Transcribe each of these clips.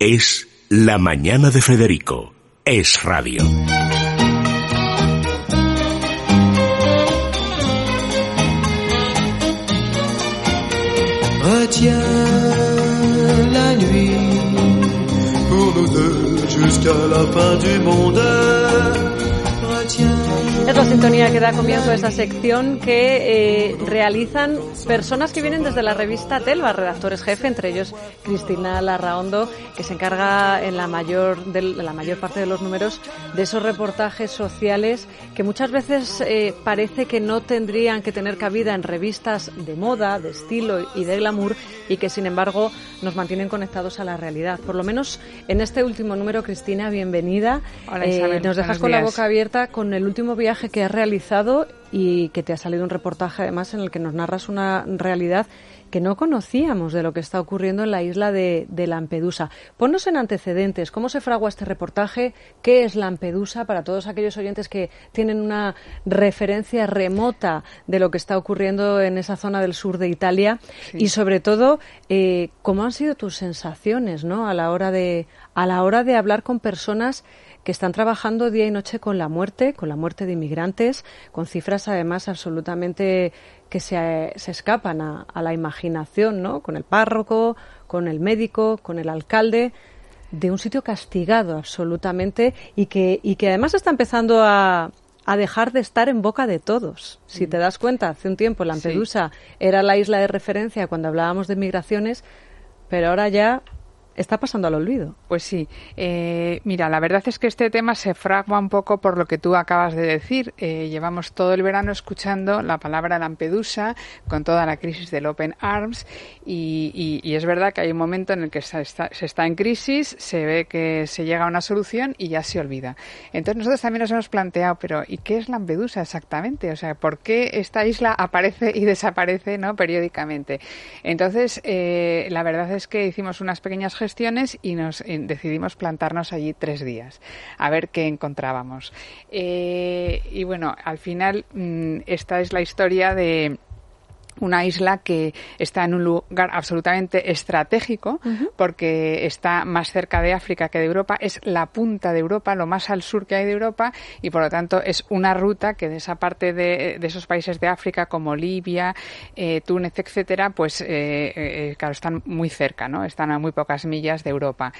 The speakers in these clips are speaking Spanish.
Es La Mañana de Federico. Es Radio. Retiens la nuit pour nous deux jusqu'à la fin du monde. Es la sintonía que da comienzo a esta sección que eh, realizan personas que vienen desde la revista Telva, redactores jefe, entre ellos Cristina Larraondo, que se encarga en la mayor, de la mayor parte de los números de esos reportajes sociales que muchas veces eh, parece que no tendrían que tener cabida en revistas de moda, de estilo y de glamour y que sin embargo nos mantienen conectados a la realidad. Por lo menos en este último número, Cristina, bienvenida. Hola, Isabel, Eh, nos dejas con la boca abierta con el último viaje que has realizado y que te ha salido un reportaje además en el que nos narras una realidad que no conocíamos de lo que está ocurriendo en la isla de, de Lampedusa. Ponnos en antecedentes, ¿cómo se fragua este reportaje? ¿Qué es Lampedusa para todos aquellos oyentes que tienen una referencia remota de lo que está ocurriendo en esa zona del sur de Italia? Y sobre todo, eh, ¿cómo han sido tus sensaciones ¿no? a, la hora de, a la hora de hablar con personas que están trabajando día y noche con la muerte, con la muerte de inmigrantes, con cifras además absolutamente que se, se escapan a, a la imaginación, ¿no? Con el párroco, con el médico, con el alcalde de un sitio castigado absolutamente y que, y que además está empezando a, a dejar de estar en boca de todos. Si te das cuenta, hace un tiempo Lampedusa era la isla de referencia cuando hablábamos de migraciones, pero ahora ya está pasando al olvido. Pues sí. Eh, mira, la verdad es que este tema se fragua un poco por lo que tú acabas de decir. Eh, llevamos todo el verano escuchando la palabra Lampedusa con toda la crisis del Open Arms y, es verdad que hay un momento en el que se está, se está en crisis, se ve que se llega a una solución y ya se olvida. Entonces nosotros también nos hemos planteado, pero ¿y qué es Lampedusa exactamente? O sea, ¿por qué esta isla aparece y desaparece no periódicamente? Entonces, eh, la verdad es que hicimos unas pequeñas gestiones y nos eh, decidimos plantarnos allí tres días a ver qué encontrábamos. Eh, y bueno, al final mm, esta es la historia de una isla que está en un lugar absolutamente estratégico porque está más cerca de África que de Europa, es la punta de Europa, lo más al sur que hay de Europa y por lo tanto es una ruta que de esa parte de, de esos países de África como Libia, eh, Túnez, etcétera, pues eh, eh, claro, están muy cerca, ¿no? Están a muy pocas millas de Europa.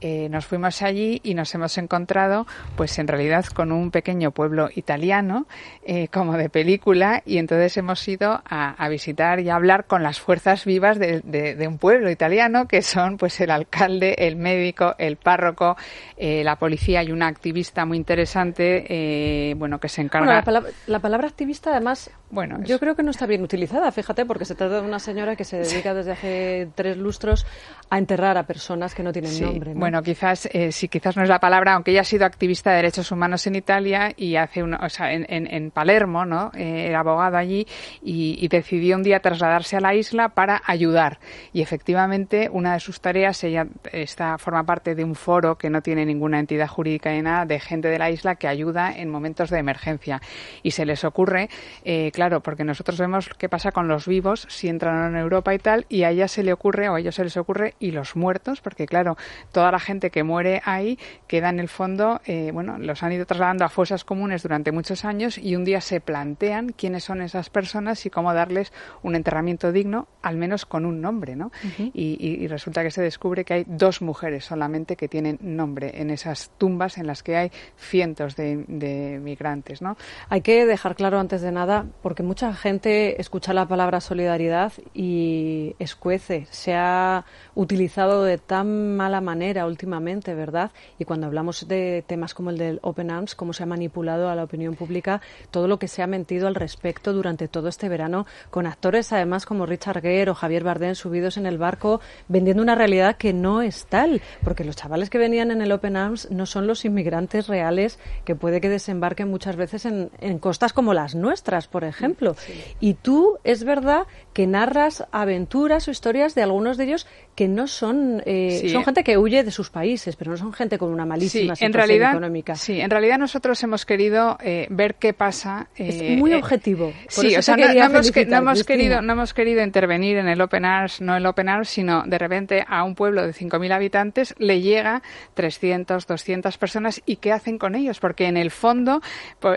Eh, nos fuimos allí y nos hemos encontrado, pues en realidad con un pequeño pueblo italiano, eh, como de película, y entonces hemos ido a, a visitar y a hablar con las fuerzas vivas de, de- de un pueblo italiano, que son pues el alcalde, el médico, el párroco, eh, la policía y una activista muy interesante, eh, bueno, que se encarga. Bueno, la, palabra, la palabra activista, además, Bueno, es- yo creo que no está bien utilizada, fíjate, porque se trata de una señora que se dedica desde hace tres lustros a enterrar a personas que no tienen Sí, nombre. ¿no? Bueno, quizás, eh, quizás no es la palabra, aunque ella ha sido activista de derechos humanos en Italia y hace una, o sea, en, Palermo, ¿no? Eh, era abogado allí y, decidió un día trasladarse a la isla para ayudar. Y efectivamente, una de sus tareas, ella está, forma parte de un foro que no tiene ninguna entidad jurídica ni nada, de gente de la isla que ayuda en momentos de emergencia. Y se les ocurre, eh, claro, porque nosotros vemos qué pasa con los vivos si entran en Europa y tal, y a ella se le ocurre, o a ellos se les ocurre, y los muertos, porque claro, toda la gente que muere ahí queda en el fondo, eh, bueno, los han ido trasladando a fosas comunes durante muchos años y un día se plantean quiénes son esas personas y cómo darles un enterramiento digno, al menos con un nombre, ¿no? y, y- y resulta que se descubre que hay dos mujeres solamente que tienen nombre en esas tumbas en las que hay cientos de, de migrantes, ¿no? Hay que dejar claro antes de nada, porque mucha gente escucha la palabra solidaridad y escuece. Se ha utilizado de tan mala manera últimamente, ¿verdad? Y cuando hablamos de temas como el del Open Arms, cómo se ha manipulado a la opinión pública, todo lo que se ha mentido al respecto durante todo este verano, con actores además como Richard Gere o Javier Bardem subidos en el barco, vendiendo una realidad que no es tal, porque los chavales que venían en el Open Arms no son los inmigrantes reales que puede que desembarquen muchas veces en, en costas como las nuestras, por ejemplo. Y tú, es verdad que narras aventuras o historias de algunos de ellos que no son, eh, Sí. son gente que huye de su sus países, pero no son gente con una malísima sí, situación en realidad, económica. Sí, en realidad nosotros hemos querido eh, ver qué pasa. es eh, muy eh, objetivo. Por sí, o sea, no, hemos, no querido, no hemos querido intervenir en el Open Arms, no el Open Arms, sino de repente a un pueblo de 5.000 habitantes le llega 300, 200 personas y qué hacen con ellos, porque en el fondo,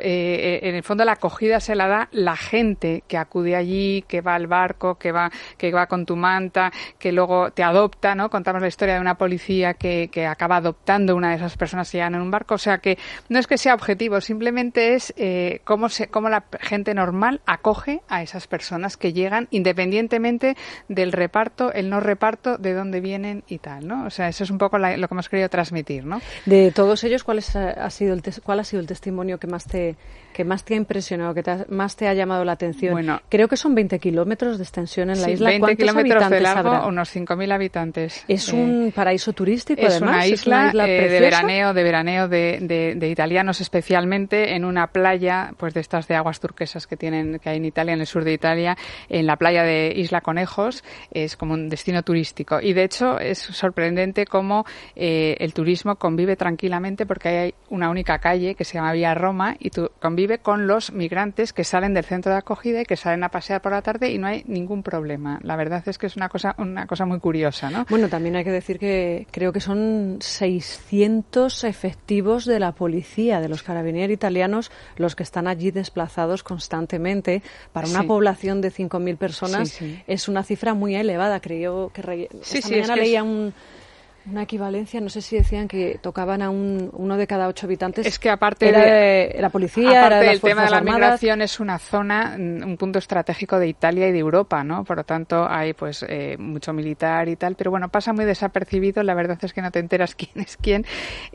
eh, en el fondo la acogida se la da la gente que acude allí, que va al barco, que va, que va con tu manta, que luego te adopta, ¿no? Contamos la historia de una policía que, que acaba adoptando una de esas personas que llegan en un barco, o sea que no es que sea objetivo, simplemente es eh, cómo, se, cómo la gente normal acoge a esas personas que llegan independientemente del reparto, el no reparto, de dónde vienen y tal, ¿no? O sea, eso es un poco la- lo que hemos querido transmitir, ¿no? De todos ellos, ¿cuál, es, ha sido el tes- ¿cuál ha sido el testimonio que más te, que más te ha impresionado, que te ha- más te ha llamado la atención? Bueno. Creo que son 20 kilómetros de extensión en la Sí, isla. 20 ¿Cuántos kilómetros de largo, habrá? unos 5.000 habitantes. Es Eh, un paraíso turístico, es además. una isla, eh, de veraneo, de veraneo de, de- de italianos especialmente en una playa, pues de estas de aguas turquesas que tienen, que hay en Italia, en el sur de Italia, en la playa de Isla Conejos, es como un destino turístico. Y de hecho es sorprendente cómo eh, el turismo convive tranquilamente porque hay una única calle que se llama Vía Roma y tu- convive con los migrantes que salen del centro de acogida y que salen a pasear por la tarde y no hay ningún problema. La verdad es que es una cosa, una cosa muy curiosa, ¿no? Bueno, también hay que decir que creo que son 600 efectivos de la policía, de los carabinieri italianos, los que están allí desplazados constantemente. Para una Sí. población de 5.000 personas Sí, sí. es una cifra muy elevada. Creo que re- esta es mañana que es- leía un- una equivalencia, no sé si decían que tocaban a un, uno de cada ocho habitantes. Es que aparte era de- la policía, era Aparte de las del tema de la Armadas. migración es una zona, mm, un punto estratégico de Italia y de Europa, ¿no? Por lo tanto hay pues eh, mucho militar y tal, pero bueno, pasa muy desapercibido. La verdad es que no te enteras quién es quién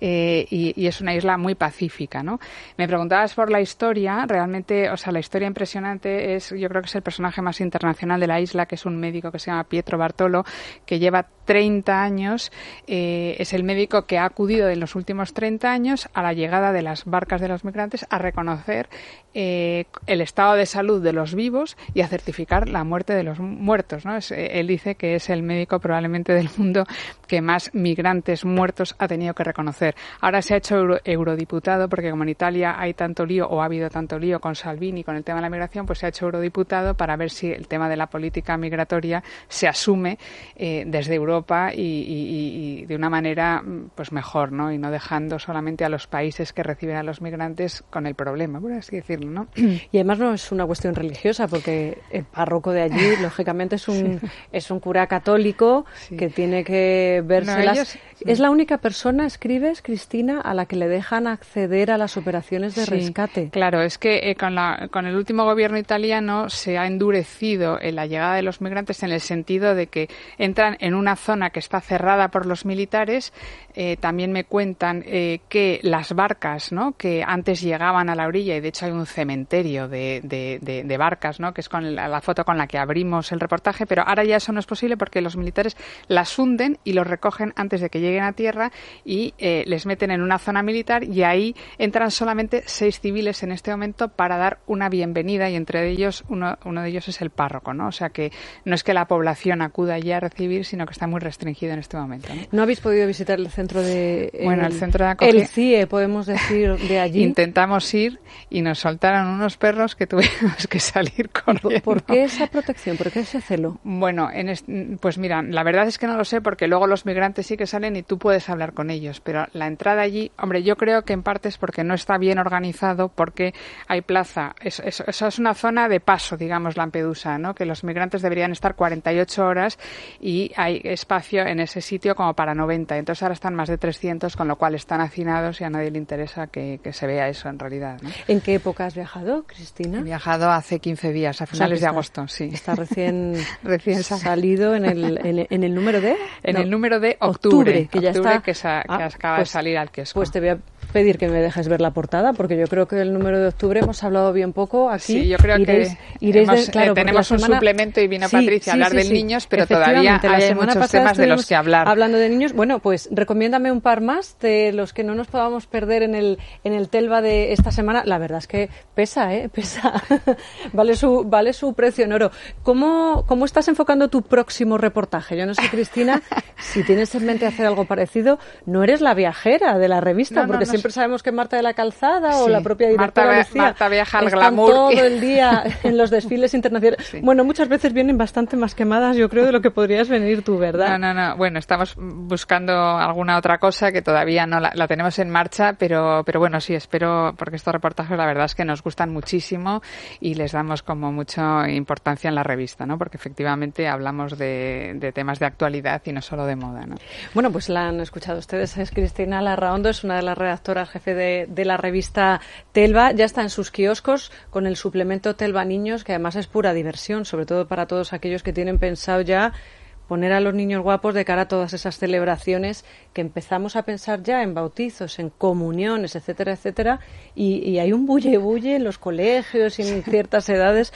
eh, y, y es una isla muy pacífica, ¿no? Me preguntabas por la historia, realmente, o sea, la historia impresionante es, yo creo que es el personaje más internacional de la isla, que es un médico que se llama Pietro Bartolo, que lleva 30 años, eh, es el médico que ha acudido en los últimos 30 años a la llegada de las barcas de los migrantes a reconocer eh, el estado de salud de los vivos y a certificar la muerte de los muertos. ¿no? Es, eh, él dice que es el médico probablemente del mundo que más migrantes muertos ha tenido que reconocer. Ahora se ha hecho euro- eurodiputado porque como en Italia hay tanto lío o ha habido tanto lío con Salvini con el tema de la migración, pues se ha hecho eurodiputado para ver si el tema de la política migratoria se asume desde Europa y, y- y- y de una manera mm, pues mejor, ¿no? Y no dejando solamente a los países que reciben a los migrantes con el problema, por así decirlo, ¿no? Y además no es una cuestión religiosa, porque el párroco de allí, lógicamente, es un, es un cura católico Sí. que tiene que verse No, ellos- Es la única persona, escribes, Cristina, a la que le dejan acceder a las operaciones de Sí, rescate. Claro, es que eh, con, la- con el último gobierno italiano se ha endurecido en la llegada de los migrantes en el sentido de que entran en una zona que está cerrada por los militares. Eh, también me cuentan eh, que las barcas, que antes llegaban a la orilla y de hecho hay un cementerio de, barcas, ¿no? que es con la, foto con la que abrimos el reportaje, pero ahora ya eso no es posible porque los militares las hunden y los recogen antes de que lleguen a tierra y eh, les meten en una zona militar y ahí entran solamente seis civiles en este momento para dar una bienvenida y entre ellos uno, uno de ellos es el párroco, ¿no? O sea que no es que la población acuda allí a recibir, sino que está muy restringido en este momento. ¿no? ¿No habéis podido visitar el centro de... Bueno, el centro de acogida- El CIE, podemos decir, de allí. Intentamos ir y nos soltaron unos perros que tuvimos que salir corriendo. ¿Por qué esa protección? ¿Por qué ese celo? Bueno, en pues mira, la verdad es que no lo sé porque luego los migrantes sí que salen y tú puedes hablar con ellos, pero la entrada allí, hombre, yo creo que en parte es porque no está bien organizado, porque hay plaza, es- es- eso es una zona de paso, digamos, Lampedusa, ¿no? Que los migrantes deberían estar 48 horas y hay espacio en ese sitio como para 90, entonces ahora están más de 300, con lo cual están hacinados y a nadie le interesa que, que se vea eso en realidad, ¿no? ¿En qué época has viajado, Cristina? He viajado hace 15 días, a O sea, finales que de está- agosto, sí. Está recién, Recién sa- salido en el, en, en el número de... En no, el número de octubre, que ya octubre está. que sa- que Ah, acaba de salir al kiosco. Pues te voy a pedir que me dejes ver la portada? Porque yo creo que el número de octubre hemos hablado bien poco aquí. Sí, yo creo que eh, tenemos un suplemento y vino Patricia a hablar de niños, pero todavía hay muchos temas de los que hablar. Hablando de niños, bueno, pues recomiéndame un par más de los que no nos podamos perder en el, en el Telva de esta semana. La verdad es que pesa, ¿eh? Pesa. vale, su, vale su precio en oro. ¿Cómo, ¿Cómo estás enfocando tu próximo reportaje? Yo no sé, Cristina, si tienes en mente hacer algo parecido, no eres la viajera de la revista, porque siempre sabemos que Marta de la Calzada o la propia directora Marta, Marta viaja al glamour. todo el día en los desfiles internacionales. Bueno, muchas veces vienen bastante más quemadas, yo creo, de lo que podrías venir tú, ¿verdad? No, no, no. Bueno, estamos buscando alguna otra cosa que todavía no la, tenemos en marcha, pero, pero bueno, sí, espero, porque estos reportajes la verdad es que nos gustan muchísimo y les damos como mucha importancia en la revista, ¿no? Porque efectivamente hablamos de, temas de actualidad y no solo de moda, ¿no? Bueno, pues la han escuchado ustedes, es Cristina Larraondo, es una de las redactoras jefe de, de la revista Telva, ya está en sus kioscos con el suplemento Telva Niños, que además es pura diversión, sobre todo para todos aquellos que tienen pensado ya poner a los niños guapos de cara a todas esas celebraciones que empezamos a pensar ya en bautizos, en comuniones, etcétera, etcétera, y, hay un bulle bulle en los colegios y en ciertas edades.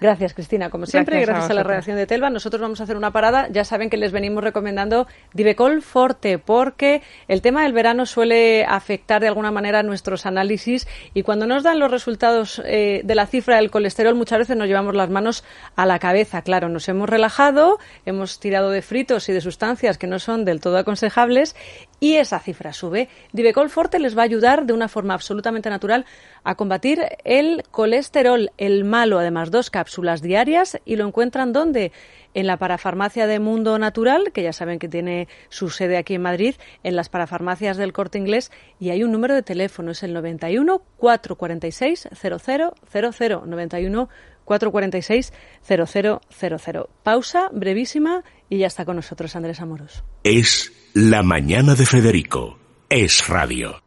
Gracias, Cristina, como siempre, gracias, a, la redacción de Telva. Nosotros vamos a hacer una parada. Ya saben que les venimos recomendando Divecol Forte, porque el tema del verano suele afectar de alguna manera nuestros análisis y cuando nos dan los resultados eh, de la cifra del colesterol, muchas veces nos llevamos las manos a la cabeza. Claro, nos hemos relajado, hemos tirado de fritos y de sustancias que no son del todo aconsejables y esa cifra sube. Divecol Forte les va a ayudar de una forma absolutamente natural a combatir el colesterol, el malo, además dos cápsulas diarias y lo encuentran ¿dónde? En la parafarmacia de Mundo Natural, que ya saben que tiene su sede aquí en Madrid, en las parafarmacias del Corte Inglés y hay un número de teléfono, es el 91 446 0000 91 446 0000. Pausa brevísima y ya está con nosotros Andrés Amoros. Es la mañana de Federico. Es radio.